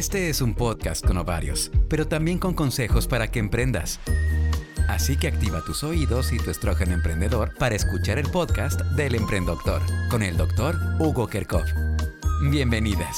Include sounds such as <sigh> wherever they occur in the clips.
Este es un podcast con ovarios, pero también con consejos para que emprendas. Así que activa tus oídos y tu estrógeno emprendedor para escuchar el podcast del Emprendedor con el doctor Hugo Kerkov. Bienvenidas.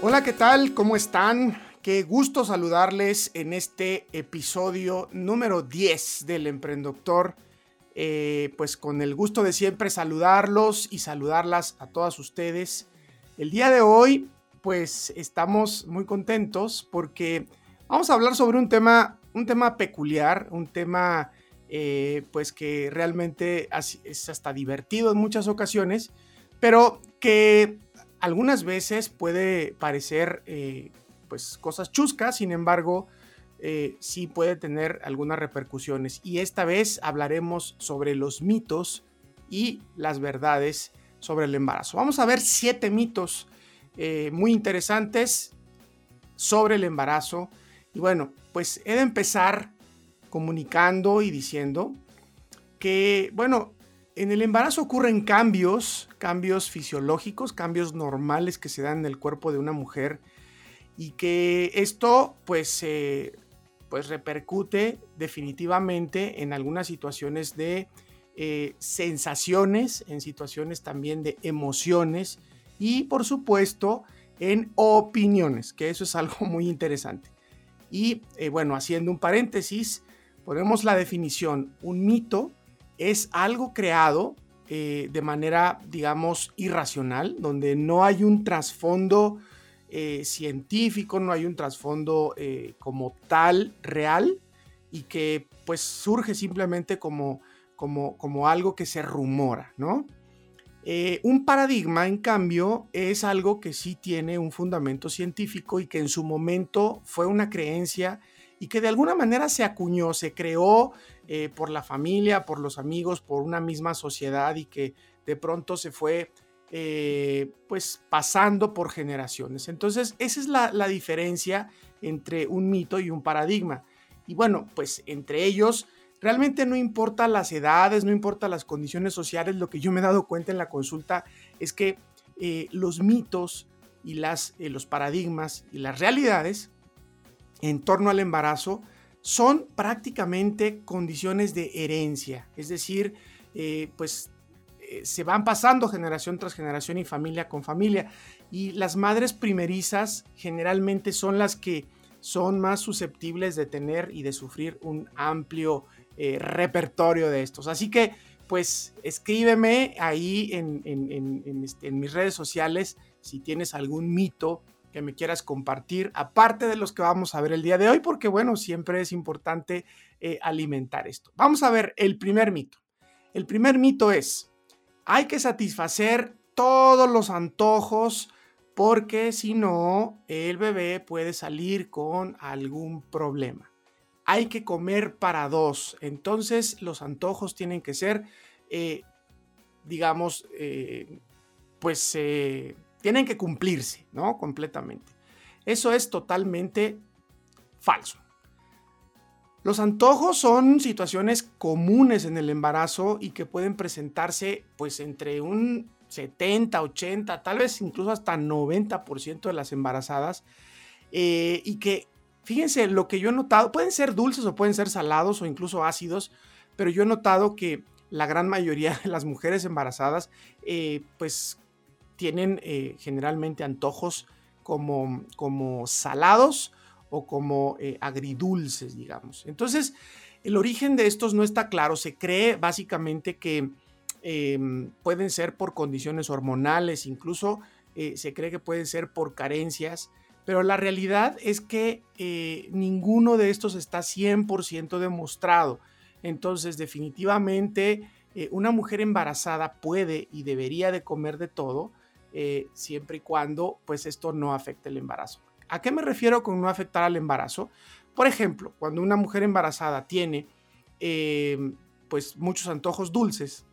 Hola, ¿qué tal? ¿Cómo están? Qué gusto saludarles en este episodio número 10 del Emprendedor. Eh, pues con el gusto de siempre saludarlos y saludarlas a todas ustedes. El día de hoy, pues estamos muy contentos porque vamos a hablar sobre un tema, un tema peculiar, un tema eh, pues que realmente es hasta divertido en muchas ocasiones, pero que algunas veces puede parecer eh, pues cosas chuscas, sin embargo, eh, sí puede tener algunas repercusiones. Y esta vez hablaremos sobre los mitos y las verdades sobre el embarazo. Vamos a ver siete mitos eh, muy interesantes sobre el embarazo. Y bueno, pues he de empezar comunicando y diciendo que, bueno, en el embarazo ocurren cambios, cambios fisiológicos, cambios normales que se dan en el cuerpo de una mujer y que esto pues, pues repercute definitivamente en algunas situaciones de eh, sensaciones, en situaciones también de emociones y por supuesto en opiniones, que eso es algo <laughs> muy interesante. Y eh, bueno, haciendo un paréntesis, ponemos la definición, un mito es algo creado eh, de manera, digamos, irracional, donde no hay un trasfondo eh, científico, no hay un trasfondo eh, como tal real y que pues surge simplemente como, como, como algo que se rumora, ¿no? un paradigma, en cambio, es algo que sí tiene un fundamento científico y que en su momento fue una creencia y que de alguna manera se acuñó, se creó eh, por la familia, por los amigos, por una misma sociedad y que de pronto se fue eh, pues pasando por generaciones. Entonces esa es la, diferencia entre un mito y un paradigma. Y bueno, pues entre ellos realmente no importa las edades, no importa las condiciones sociales, lo que yo me he dado cuenta en la consulta es que eh, los mitos y las, los paradigmas y las realidades en torno al embarazo son prácticamente condiciones de herencia, es decir, eh, pues eh, se van pasando generación tras generación y familia con familia. Y las madres primerizas generalmente son las que son más susceptibles de tener y de sufrir un amplio eh, repertorio de estos. Así que, pues, escríbeme ahí en, este, en mis redes sociales si tienes algún mito que me quieras compartir, aparte de los que vamos a ver el día de hoy, porque bueno, siempre es importante eh, alimentar esto. Vamos a ver el primer mito. El primer mito es, hay que satisfacer todos los antojos porque si no, el bebé puede salir con algún problema. Hay que comer para dos, entonces los antojos tienen que ser, eh, digamos, eh, pues tienen que cumplirse, ¿no? Completamente. Eso es totalmente falso. Los antojos son situaciones comunes en el embarazo y que pueden presentarse pues entre un 70, 80, tal vez incluso hasta 90% de las embarazadas eh, y que fíjense lo que yo he notado, pueden ser dulces o pueden ser salados o incluso ácidos, pero yo he notado que la gran mayoría de las mujeres embarazadas eh, pues tienen eh, generalmente antojos como, como salados o como eh, agridulces, digamos. Entonces, el origen de estos no está claro. Se cree básicamente que em, pueden ser por condiciones hormonales, incluso eh, se cree que pueden ser por carencias, pero la realidad es que ninguno de estos está 100% demostrado. Entonces, definitivamente, una mujer embarazada puede y debería de comer de todo, eh, siempre y cuando pues esto no afecte el embarazo. ¿A qué me refiero con no afectar al embarazo? Por ejemplo, cuando una mujer embarazada tiene eh, pues muchos antojos dulces,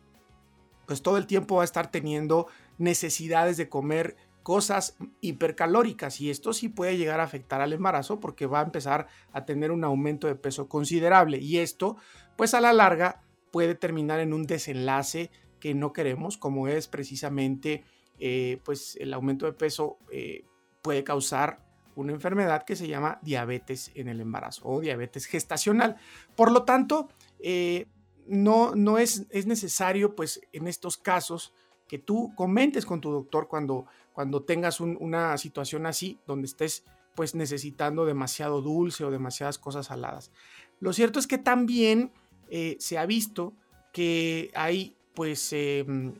pues todo el tiempo va a estar teniendo necesidades de comer cosas hipercalóricas y esto sí puede llegar a afectar al embarazo porque va a empezar a tener un aumento de peso considerable y esto pues a la larga puede terminar en un desenlace que no queremos como es precisamente eh, pues el aumento de peso eh, puede causar una enfermedad que se llama diabetes en el embarazo o diabetes gestacional. Por lo tanto, eh, no, no es, es, necesario, pues en estos casos, que tú comentes con tu doctor cuando, cuando tengas una situación así, donde estés pues necesitando demasiado dulce o demasiadas cosas saladas. Lo cierto es que también eh, se ha visto que hay pues em,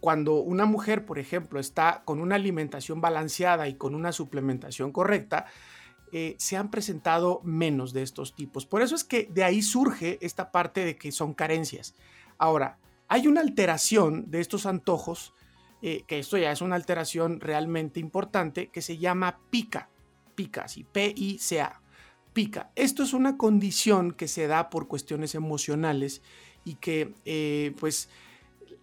cuando una mujer, por ejemplo, está con una alimentación balanceada y con una suplementación correcta, eh, se han presentado menos de estos tipos. Por eso es que de ahí surge esta parte de que son carencias. Ahora, hay una alteración de estos antojos, eh, que esto ya es una alteración realmente importante, que se llama pica. Pica, así, P-I-C-A. Pica. Esto es una condición que se da por cuestiones emocionales y que, eh, pues,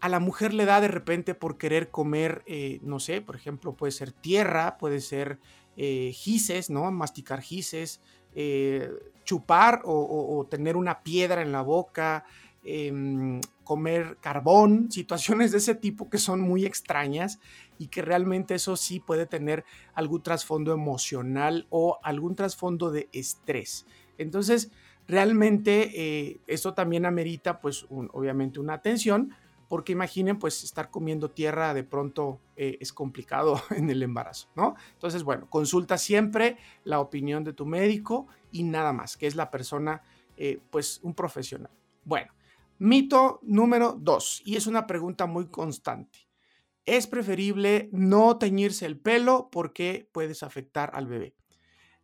a la mujer le da de repente por querer comer, eh, no sé, por ejemplo, puede ser tierra, puede ser eh, gises, ¿no? Masticar gises, eh, chupar o, tener una piedra en la boca, em, comer carbón, situaciones de ese tipo que son muy extrañas y que realmente eso sí puede tener algún trasfondo emocional o algún trasfondo de estrés. Entonces, realmente esto también amerita, pues, obviamente una atención porque imaginen, pues estar comiendo tierra de pronto eh, es complicado <laughs> en el embarazo, ¿no? Entonces, bueno, consulta siempre la opinión de tu médico y nada más, que es la persona, eh, pues un profesional. Bueno, mito número dos, y es una pregunta muy constante. Es preferible no teñirse el pelo porque puedes afectar al bebé.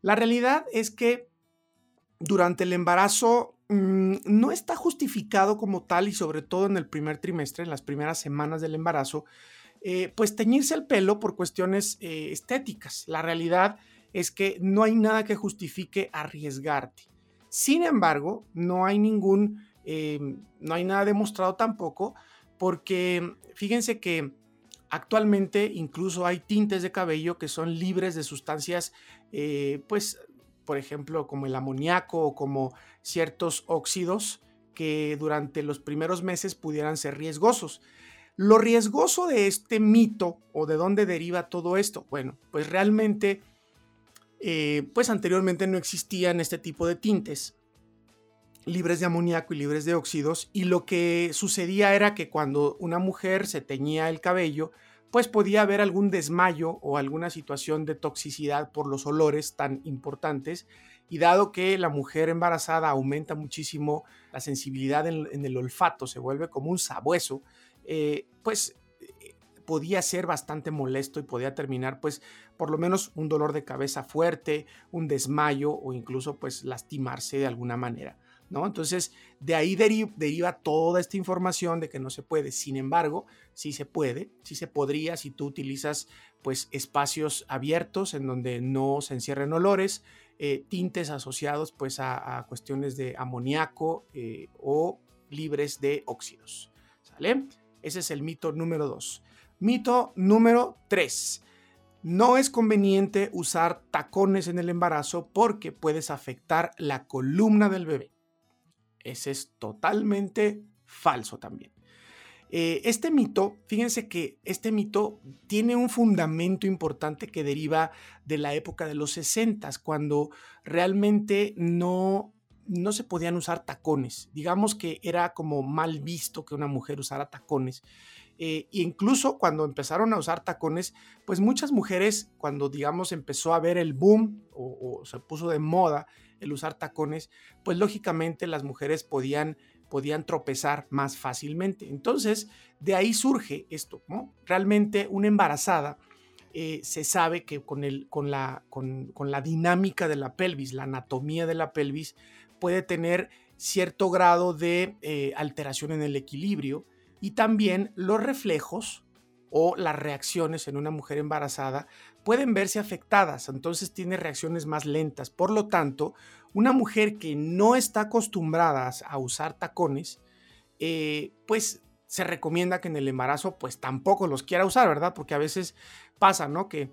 La realidad es que durante el embarazo mm, no está justificado como tal y sobre todo en el primer trimestre, en las primeras semanas del embarazo, eh, pues teñirse el pelo por cuestiones eh, estéticas. La realidad es que no hay nada que justifique arriesgarte. Sin embargo, no hay ningún, em, no hay nada demostrado tampoco, porque fíjense que actualmente incluso hay tintes de cabello que son libres de sustancias, eh, pues por ejemplo, como el amoníaco o como ciertos óxidos que durante los primeros meses pudieran ser riesgosos. Lo riesgoso de este mito o de dónde deriva todo esto, bueno, pues realmente, eh, pues anteriormente no existían este tipo de tintes libres de amoníaco y libres de óxidos y lo que sucedía era que cuando una mujer se teñía el cabello, pues podía haber algún desmayo o alguna situación de toxicidad por los olores tan importantes. Y dado que la mujer embarazada aumenta muchísimo la sensibilidad en, el olfato, se vuelve como un sabueso, eh, pues eh, podía ser bastante molesto y podía terminar pues por lo menos un dolor de cabeza fuerte, un desmayo o incluso pues lastimarse de alguna manera. Entonces, de ahí deriva toda esta información de que no se puede. Sin embargo, sí se puede, sí se podría si tú utilizas pues espacios abiertos en donde no se encierren olores, eh, tintes asociados pues a, cuestiones de amoníaco eh, o libres de óxidos. ¿Sale? Ese es el mito número dos. Mito número tres. No es conveniente usar tacones en el embarazo porque puedes afectar la columna del bebé. Ese es totalmente falso también. Eh, este mito, fíjense que este mito tiene un fundamento importante que deriva de la época de los 60, cuando realmente no, no se podían usar tacones. Digamos que era como mal visto que una mujer usara tacones. e incluso cuando empezaron a usar tacones, pues muchas mujeres, cuando digamos empezó a haber el boom o se puso de moda el usar tacones, pues lógicamente las mujeres podían, podían tropezar más fácilmente. Entonces, de ahí surge esto, ¿no? Realmente una embarazada eh, se sabe que con, el, con, la, con, la dinámica de la pelvis, la anatomía de la pelvis, puede tener cierto grado de eh, alteración en el equilibrio y también los reflejos o las reacciones en una mujer embarazada pueden verse afectadas, entonces tiene reacciones más lentas. Por lo tanto, una mujer que no está acostumbrada a usar tacones, eh, pues se recomienda que en el embarazo pues tampoco los quiera usar, ¿verdad? Porque a veces pasa, ¿no? Que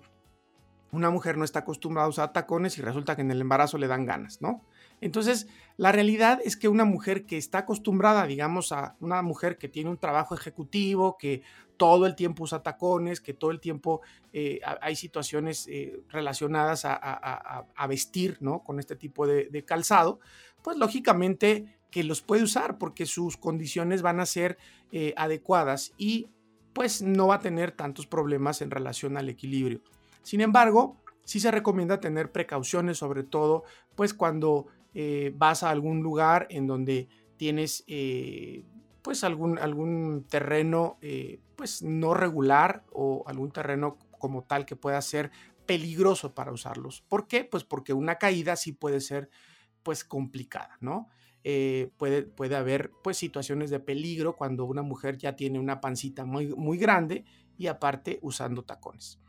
una mujer no está acostumbrada a usar tacones y resulta que en el embarazo le dan ganas, ¿no? Entonces, la realidad es que una mujer que está acostumbrada, digamos, a una mujer que tiene un trabajo ejecutivo, que todo el tiempo usa tacones, que todo el tiempo eh, hay situaciones eh, relacionadas a, vestir, ¿no? Con este tipo de, calzado, pues lógicamente que los puede usar porque sus condiciones van a ser eh, adecuadas y pues no va a tener tantos problemas en relación al equilibrio. Sin embargo, sí se recomienda tener precauciones, sobre todo pues cuando eh, vas a algún lugar en donde tienes eh, pues algún, algún terreno eh, pues no regular o algún terreno como tal que pueda ser peligroso para usarlos. ¿Por qué? Pues porque una caída sí puede ser pues complicada, ¿no? puede, puede haber pues situaciones de peligro cuando una mujer ya tiene una pancita muy, muy grande y aparte usando tacones.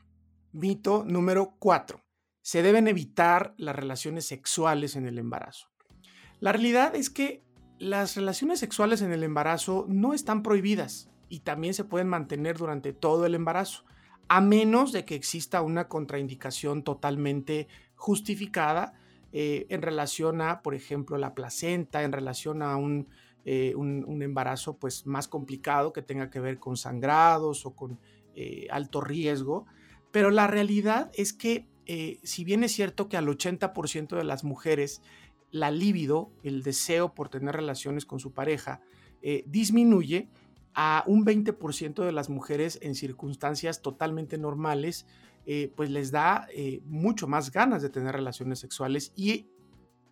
Mito número 4 se deben evitar las relaciones sexuales en el embarazo. La realidad es que las relaciones sexuales en el embarazo no están prohibidas y también se pueden mantener durante todo el embarazo, a menos de que exista una contraindicación totalmente justificada eh, en relación a, por ejemplo, la placenta, en relación a un, eh, embarazo pues, más complicado que tenga que ver con sangrados o con eh, alto riesgo. Pero la realidad es que eh, si bien es cierto que al 80% de las mujeres la libido, el deseo por tener relaciones con su pareja, eh, disminuye, a un 20% de las mujeres en circunstancias totalmente normales, eh, pues les da mucho más ganas de tener relaciones sexuales y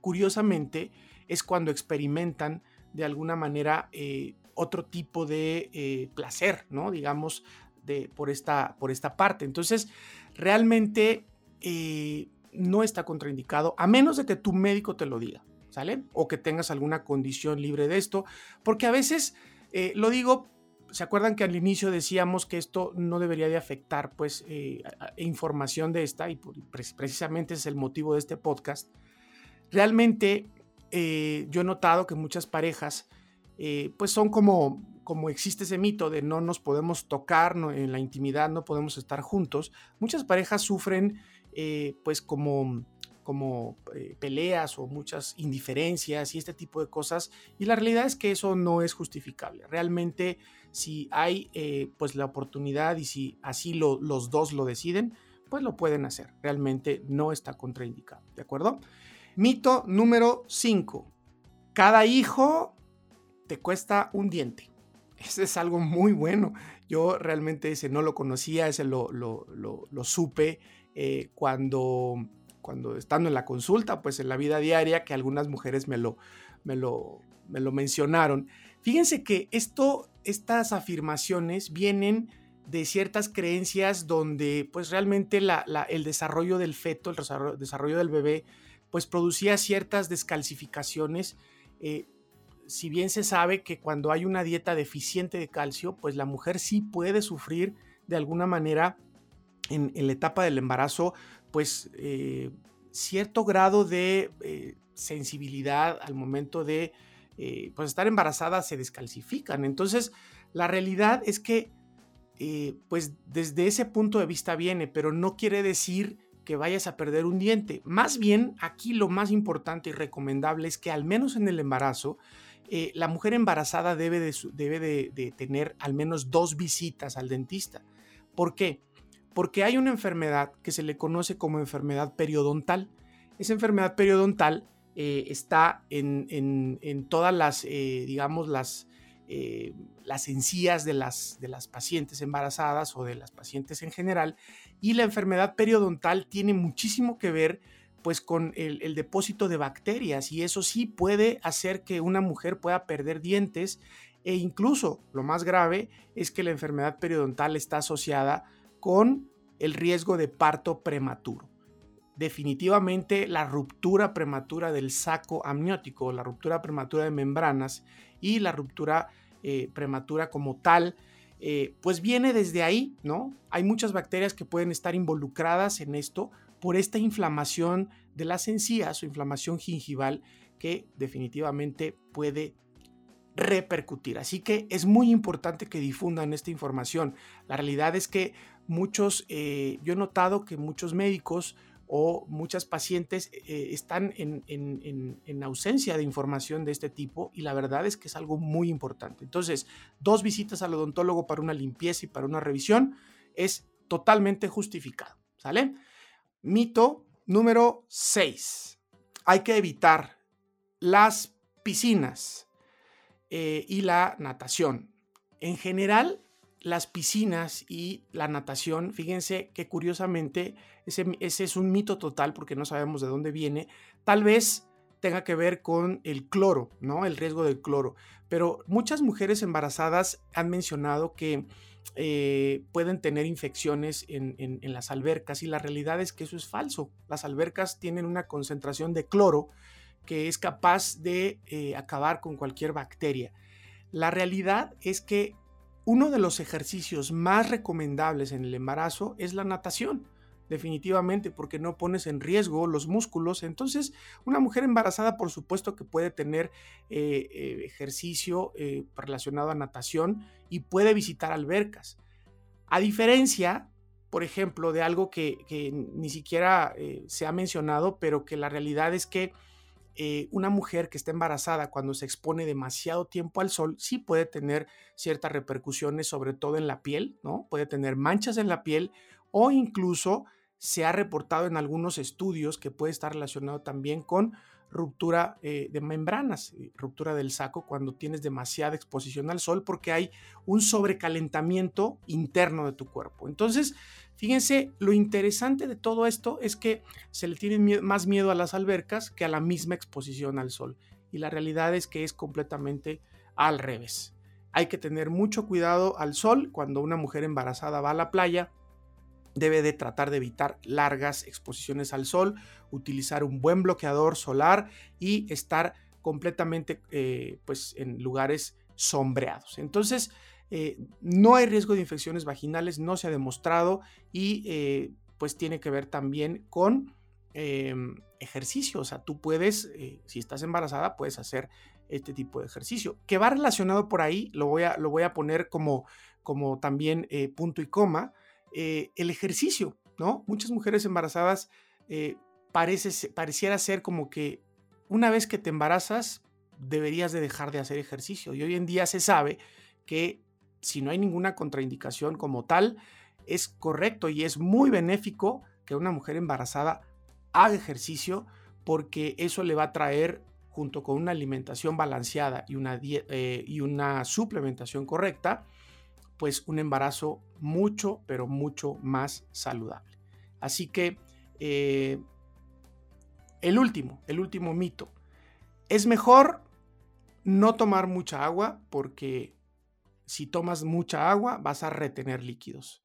curiosamente es cuando experimentan de alguna manera otro tipo de placer, ¿no? Digamos, de, por, esta, por esta parte. Entonces, realmente eh, no está contraindicado, a menos de que tu médico te lo diga, ¿sale? O que tengas alguna condición libre de esto, porque a veces, eh, lo digo, ¿se acuerdan que al inicio decíamos que esto no debería de afectar, pues, eh, información de esta, y precisamente es el motivo de este podcast? Realmente, yo he notado que muchas parejas, pues, son como como existe ese mito de no nos podemos tocar en la intimidad, no podemos estar juntos, muchas parejas sufren eh, pues como, como eh, peleas o muchas indiferencias y este tipo de cosas. Y la realidad es que eso no es justificable. Realmente si hay eh, pues la oportunidad y si así los dos lo deciden, pues lo pueden hacer. Realmente no está contraindicado. ¿De acuerdo? Mito número 5. Cada hijo te cuesta un diente. <laughs> Ese es algo muy bueno. Yo realmente ese no lo conocía, ese lo, lo, lo supe eh, cuando, cuando estando en la consulta, pues en la vida diaria, que algunas mujeres me lo, me lo, me lo mencionaron. Fíjense que esto, estas afirmaciones vienen de ciertas creencias donde pues realmente el desarrollo del feto, el desarrollo, del bebé, pues producía ciertas descalcificaciones. Eh, si bien se sabe que cuando hay una dieta deficiente de calcio, pues la mujer sí puede sufrir de alguna manera en, la etapa del embarazo, pues eh, cierto grado de eh, sensibilidad al momento de eh, pues estar embarazada se descalcifican. Entonces, la realidad es que, pues desde ese punto de vista viene, pero no quiere decir que vayas a perder un diente. Más bien, aquí lo más importante y recomendable es que al menos en el embarazo, la mujer embarazada debe, de, tener al menos dos visitas al dentista. ¿Por qué? Porque hay una enfermedad que se le conoce como enfermedad periodontal. Esa enfermedad periodontal eh, está en, todas las, eh, digamos, las, eh, las encías de las, de las pacientes embarazadas o de las pacientes en general. Y la enfermedad periodontal tiene muchísimo que ver pues con el, el, depósito de bacterias y eso sí puede hacer que una mujer pueda perder dientes e incluso lo más grave es que la enfermedad periodontal está asociada con el riesgo de parto prematuro. Definitivamente la ruptura prematura del saco amniótico, la ruptura prematura de membranas y la ruptura eh, prematura como tal, eh, pues viene desde ahí, ¿no? Hay muchas bacterias que pueden estar involucradas en esto por esta inflamación de las encías o inflamación gingival que definitivamente puede repercutir. Así que es muy importante que difundan esta información. La realidad es que muchos, eh, yo he notado que muchos médicos o muchas pacientes eh, están en, ausencia de información de este tipo y la verdad es que es algo muy importante. Entonces, dos visitas al odontólogo para una limpieza y para una revisión es totalmente justificado. ¿Sale? Mito número 6. Hay que evitar las piscinas eh, y la natación. En general, las piscinas y la natación, fíjense que curiosamente ese, es un mito total porque no sabemos de dónde viene. Tal vez tenga que ver con el cloro, ¿no? El riesgo del cloro. Pero muchas mujeres embarazadas han mencionado que eh, pueden tener infecciones en, las albercas y la realidad es que eso es falso. Las albercas tienen una concentración de cloro que es capaz de eh, acabar con cualquier bacteria. La realidad es que uno de los ejercicios más recomendables en el embarazo es la natación, definitivamente, porque no pones en riesgo los músculos. Entonces, una mujer embarazada, por supuesto que puede tener eh, eh, ejercicio relacionado a natación y puede visitar albercas. A diferencia, por ejemplo, de algo que ni siquiera se ha mencionado, pero que la realidad es que eh, una mujer que está embarazada cuando se expone demasiado tiempo al sol sí puede tener ciertas repercusiones, sobre todo en la piel, ¿no? Puede tener manchas en la piel o incluso se ha reportado en algunos estudios que puede estar relacionado también con ruptura eh, de membranas, eh, ruptura del saco cuando tienes demasiada exposición al sol porque hay un sobrecalentamiento interno de tu cuerpo. Entonces, Fíjense, lo interesante de todo esto es que se le tiene más miedo a las albercas que a la misma exposición al sol. Y la realidad es que es completamente al revés. Hay que tener mucho cuidado al sol cuando una mujer embarazada va a la playa. Debe de tratar de evitar largas exposiciones al sol, utilizar un buen bloqueador solar y estar completamente eh, pues, en lugares sombreados. Entonces, eh, no hay riesgo de infecciones vaginales, no se ha demostrado y eh, pues tiene que ver también con em, ejercicio. O sea, tú puedes, eh, si estás embarazada, puedes hacer este tipo de ejercicio. Que va relacionado por ahí, lo voy a, lo voy a poner como, como también punto y coma, el ejercicio, ¿no? Muchas mujeres embarazadas parece, pareciera ser como que una vez que te embarazas, deberías de dejar de hacer ejercicio. Y hoy en día se sabe que si no hay ninguna contraindicación como tal, es correcto y es muy benéfico que una mujer embarazada haga ejercicio porque eso le va a traer junto con una alimentación balanceada y una, eh, y una suplementación correcta, pues un embarazo mucho, pero mucho más saludable. Así que eh, el último, el último mito. Es mejor no tomar mucha agua porque si tomas mucha agua vas a retener líquidos.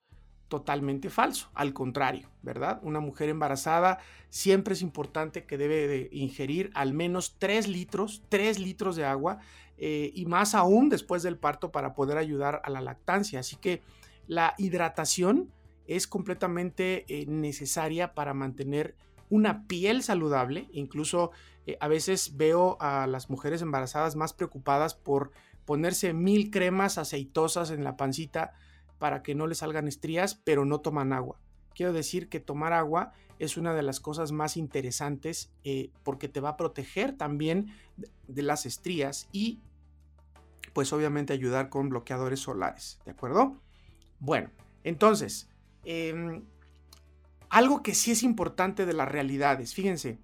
Totalmente falso, al contrario, ¿verdad? Una mujer embarazada siempre es importante que debe de ingerir al menos 3 litros, 3 litros de agua eh, y más aún después del parto para poder ayudar a la lactancia. Así que la hidratación es completamente eh, necesaria para mantener una piel saludable. Incluso eh, a veces veo a las mujeres embarazadas más preocupadas por ponerse mil cremas aceitosas en la pancita para que no le salgan estrías, pero no toman agua. Quiero decir que tomar agua es una de las cosas más interesantes eh, porque te va a proteger también de las estrías y pues obviamente ayudar con bloqueadores solares, ¿de acuerdo? Bueno, entonces, em, algo que sí es importante de las realidades, fíjense,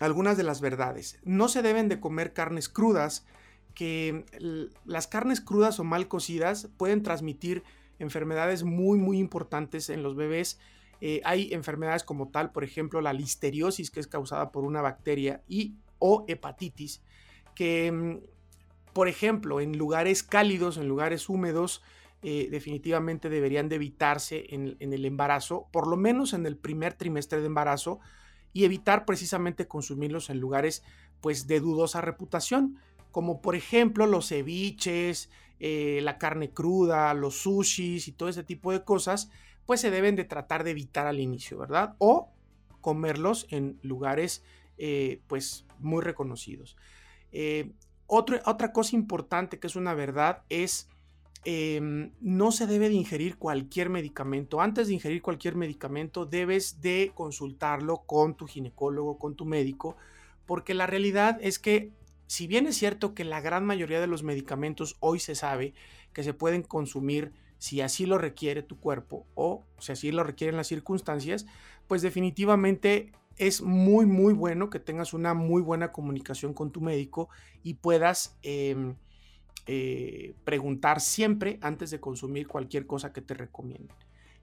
algunas de las verdades, no se deben de comer carnes crudas que las carnes crudas o mal cocidas pueden transmitir enfermedades muy muy importantes en los bebés. Eh, hay enfermedades como tal, por ejemplo, la listeriosis que es causada por una bacteria y o hepatitis, que mm, por ejemplo en lugares cálidos, en lugares húmedos, eh, definitivamente deberían de evitarse en, en, el embarazo, por lo menos en el primer trimestre de embarazo, y evitar precisamente consumirlos en lugares pues de dudosa reputación como por ejemplo los ceviches, eh, la carne cruda, los sushis y todo ese tipo de cosas, pues se deben de tratar de evitar al inicio, ¿verdad? O comerlos en lugares eh, pues muy reconocidos. Eh, otra cosa importante que es una verdad es em, no se debe de ingerir cualquier medicamento. Antes de ingerir cualquier medicamento debes de consultarlo con tu ginecólogo, con tu médico, porque la realidad es que si bien es cierto que la gran mayoría de los medicamentos hoy se sabe que se pueden consumir si así lo requiere tu cuerpo o si así lo requieren las circunstancias, pues definitivamente es muy, muy bueno que tengas una muy buena comunicación con tu médico y puedas em, eh, preguntar siempre antes de consumir cualquier cosa que te recomienden.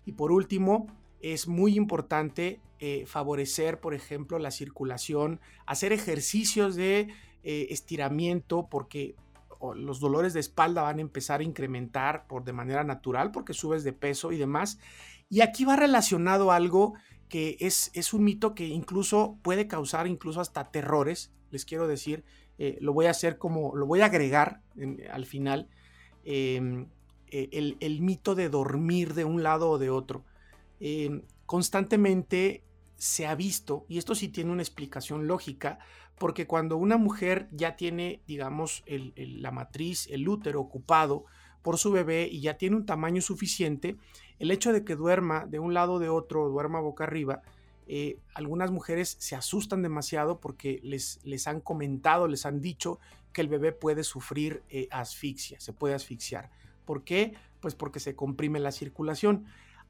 Y por último, es muy importante eh, favorecer, por ejemplo, la circulación, hacer ejercicios de eh, estiramiento, porque los dolores de espalda van a empezar a incrementar por de manera natural porque subes de peso y demás. Y aquí va relacionado algo que es, es un mito que incluso puede causar incluso hasta terrores, les quiero decir, eh, lo voy a hacer como, lo voy a agregar al final, em, e, el, mito de dormir de un lado o de otro. Em, constantemente se ha visto, y esto sí tiene una explicación lógica, porque cuando una mujer ya tiene, digamos, la matriz, el útero ocupado por su bebé y ya tiene un tamaño suficiente, el hecho de que duerma de un lado o de otro, duerma boca arriba, eh, algunas mujeres se asustan demasiado porque les, les, han comentado, les han dicho que el bebé puede sufrir eh, asfixia, se puede asfixiar. ¿Por qué? Pues porque se comprime la circulación.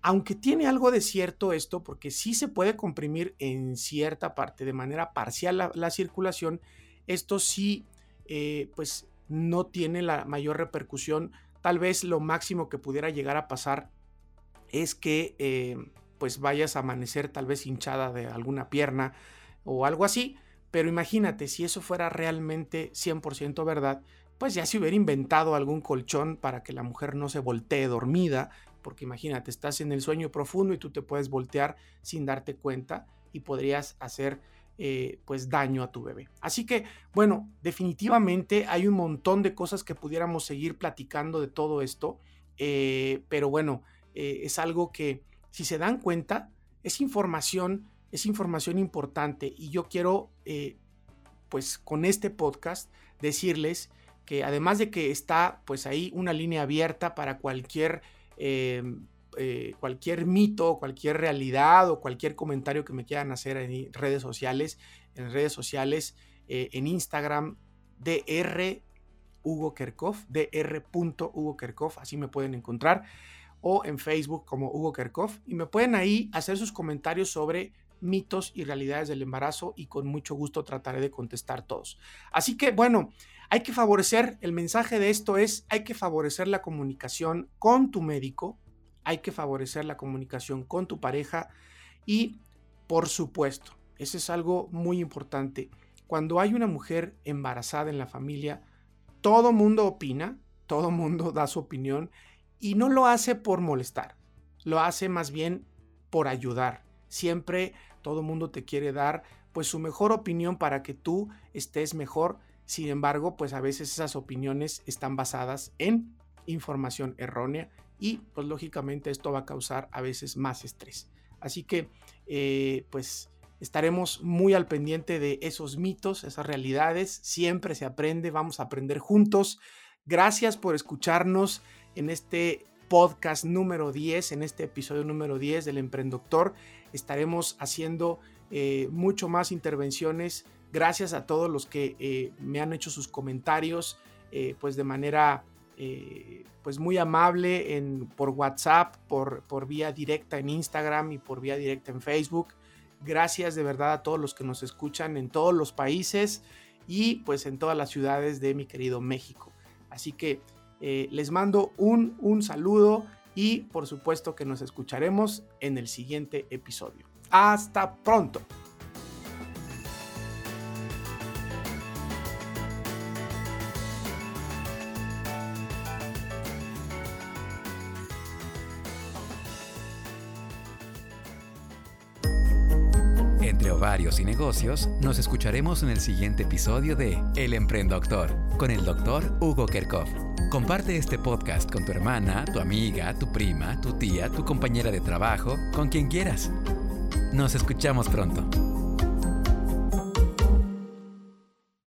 Aunque tiene algo de cierto esto, porque sí se puede comprimir en cierta parte, de manera parcial la, circulación, esto sí, eh, pues no tiene la mayor repercusión. Tal vez lo máximo que pudiera llegar a pasar es que eh, pues vayas a amanecer tal vez hinchada de alguna pierna o algo así, pero imagínate si eso fuera realmente 100% verdad, pues ya se hubiera inventado algún colchón para que la mujer no se voltee dormida, porque imagínate, estás en el sueño profundo y tú te puedes voltear sin darte cuenta y podrías hacer eh, pues daño a tu bebé. Así que bueno, definitivamente hay un montón de cosas que pudiéramos seguir platicando de todo esto, eh, pero bueno, eh, es algo que, si se dan cuenta, es información, es información importante y yo quiero, pues con este podcast, decirles que además de que está pues ahí una línea abierta para cualquier, em, eh, cualquier mito, cualquier realidad o cualquier comentario que me quieran hacer en redes sociales, en redes sociales, en Instagram, dr Hugo Kerkhoff, dr. Hugo Kerkhoff, así me pueden encontrar o en Facebook como Hugo Kerkhoff y me pueden ahí hacer sus comentarios sobre mitos y realidades del embarazo y con mucho gusto trataré de contestar todos. Así que bueno, hay que favorecer, el mensaje de esto es, hay que favorecer la comunicación con tu médico, hay que favorecer la comunicación con tu pareja y por supuesto, eso es algo muy importante, cuando hay una mujer embarazada en la familia, todo mundo opina, todo mundo <laughs> da su opinión y no lo hace por molestar, lo hace más bien por ayudar. Siempre todo mundo te quiere dar pues su mejor opinión para que tú estés mejor. Sin embargo, pues a veces esas opiniones están basadas en información errónea y pues lógicamente esto va a causar a veces más estrés. Así que eh, pues estaremos muy al pendiente de esos mitos, esas realidades. Siempre se aprende, vamos a aprender juntos. Gracias por escucharnos en este podcast número 10, en este episodio número 10 del Emprendedor. Estaremos haciendo eh, mucho más intervenciones. Gracias a todos los que eh, me han hecho sus comentarios, eh, pues de manera pues muy amable en, por WhatsApp, por, por vía directa en Instagram y por vía directa en Facebook. Gracias de verdad a todos los que nos escuchan en todos los países y pues en todas las ciudades de mi querido México. Así que eh, les mando un, un saludo y por supuesto que nos escucharemos en el siguiente episodio. Hasta pronto. Y negocios, nos escucharemos en el siguiente episodio de El Emprendedor con el doctor Hugo Kerkhoff. Comparte este podcast con tu hermana, tu amiga, tu prima, tu tía, tu compañera de trabajo, con quien quieras. Nos escuchamos pronto.